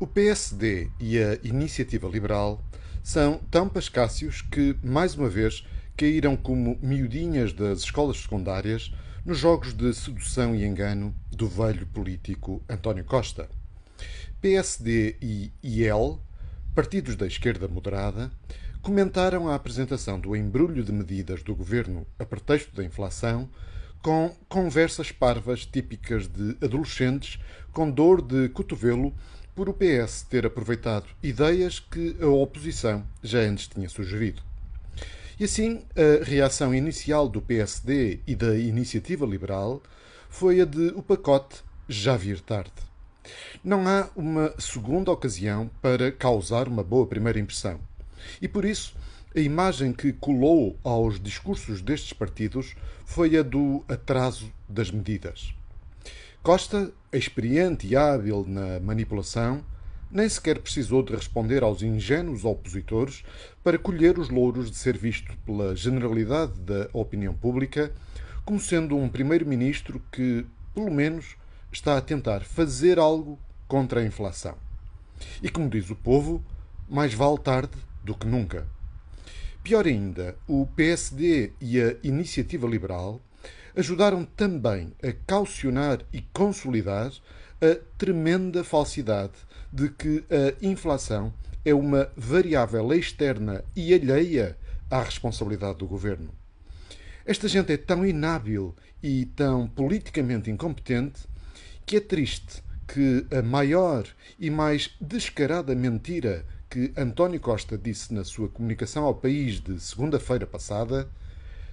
O PSD e a Iniciativa Liberal são tão pascácios que, mais uma vez, caíram como miudinhas das escolas secundárias nos jogos de sedução e engano do velho político António Costa. PSD e IEL, partidos da esquerda moderada, comentaram a apresentação do embrulho de medidas do governo a pretexto da inflação com conversas parvas típicas de adolescentes com dor de cotovelo por o PS ter aproveitado ideias que a oposição já antes tinha sugerido. E assim, a reação inicial do PSD e da Iniciativa Liberal foi a de o pacote já vir tarde. Não há uma segunda ocasião para causar uma boa primeira impressão. E por isso, a imagem que colou aos discursos destes partidos foi a do atraso das medidas. Costa, experiente e hábil na manipulação, nem sequer precisou de responder aos ingênuos opositores para colher os louros de ser visto pela generalidade da opinião pública como sendo um primeiro-ministro que, pelo menos, está a tentar fazer algo contra a inflação. E como diz o povo, mais vale tarde do que nunca. Pior ainda, o PSD e a Iniciativa Liberal ajudaram também a caucionar e consolidar a tremenda falsidade de que a inflação é uma variável externa e alheia à responsabilidade do governo. Esta gente é tão inábil e tão politicamente incompetente que é triste que a maior e mais descarada mentira que António Costa disse na sua comunicação ao país de segunda-feira passada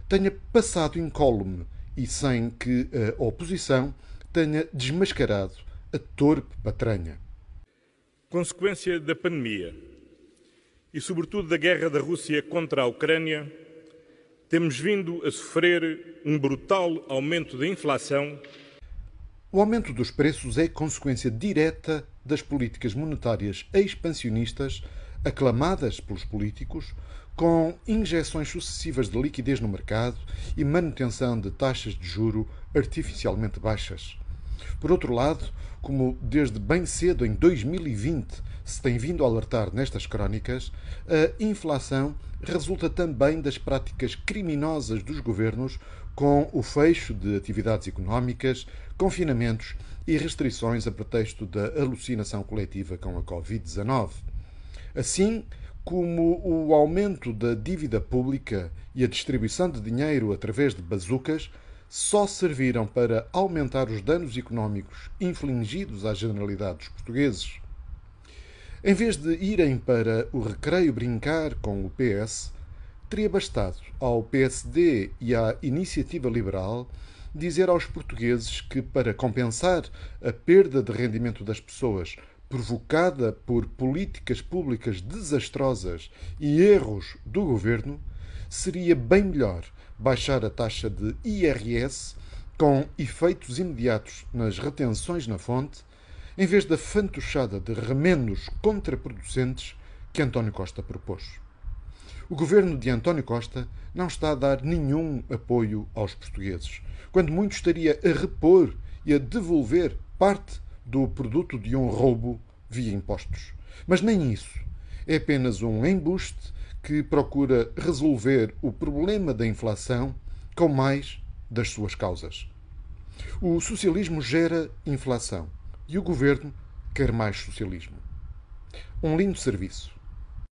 tenha passado incólume e sem que a oposição tenha desmascarado a torpe patranha. Consequência da pandemia e, sobretudo, da guerra da Rússia contra a Ucrânia, temos vindo a sofrer um brutal aumento da inflação. O aumento dos preços é consequência direta das políticas monetárias expansionistas aclamadas pelos políticos com injeções sucessivas de liquidez no mercado e manutenção de taxas de juro artificialmente baixas. Por outro lado, como desde bem cedo em 2020 se tem vindo a alertar nestas crónicas, a inflação resulta também das práticas criminosas dos governos com o fecho de atividades económicas, confinamentos e restrições a pretexto da alucinação coletiva com a Covid-19. Assim, como o aumento da dívida pública e a distribuição de dinheiro através de bazucas só serviram para aumentar os danos económicos infligidos à generalidade dos portugueses. Em vez de irem para o recreio brincar com o PS, teria bastado ao PSD e à Iniciativa Liberal dizer aos portugueses que, para compensar a perda de rendimento das pessoas provocada por políticas públicas desastrosas e erros do governo, seria bem melhor baixar a taxa de IRS com efeitos imediatos nas retenções na fonte, em vez da fantochada de remendos contraproducentes que António Costa propôs. O governo de António Costa não está a dar nenhum apoio aos portugueses, quando muito estaria a repor e a devolver parte do produto de um roubo via impostos. Mas nem isso. É apenas um embuste que procura resolver o problema da inflação com mais das suas causas. O socialismo gera inflação e o governo quer mais socialismo. Um lindo serviço.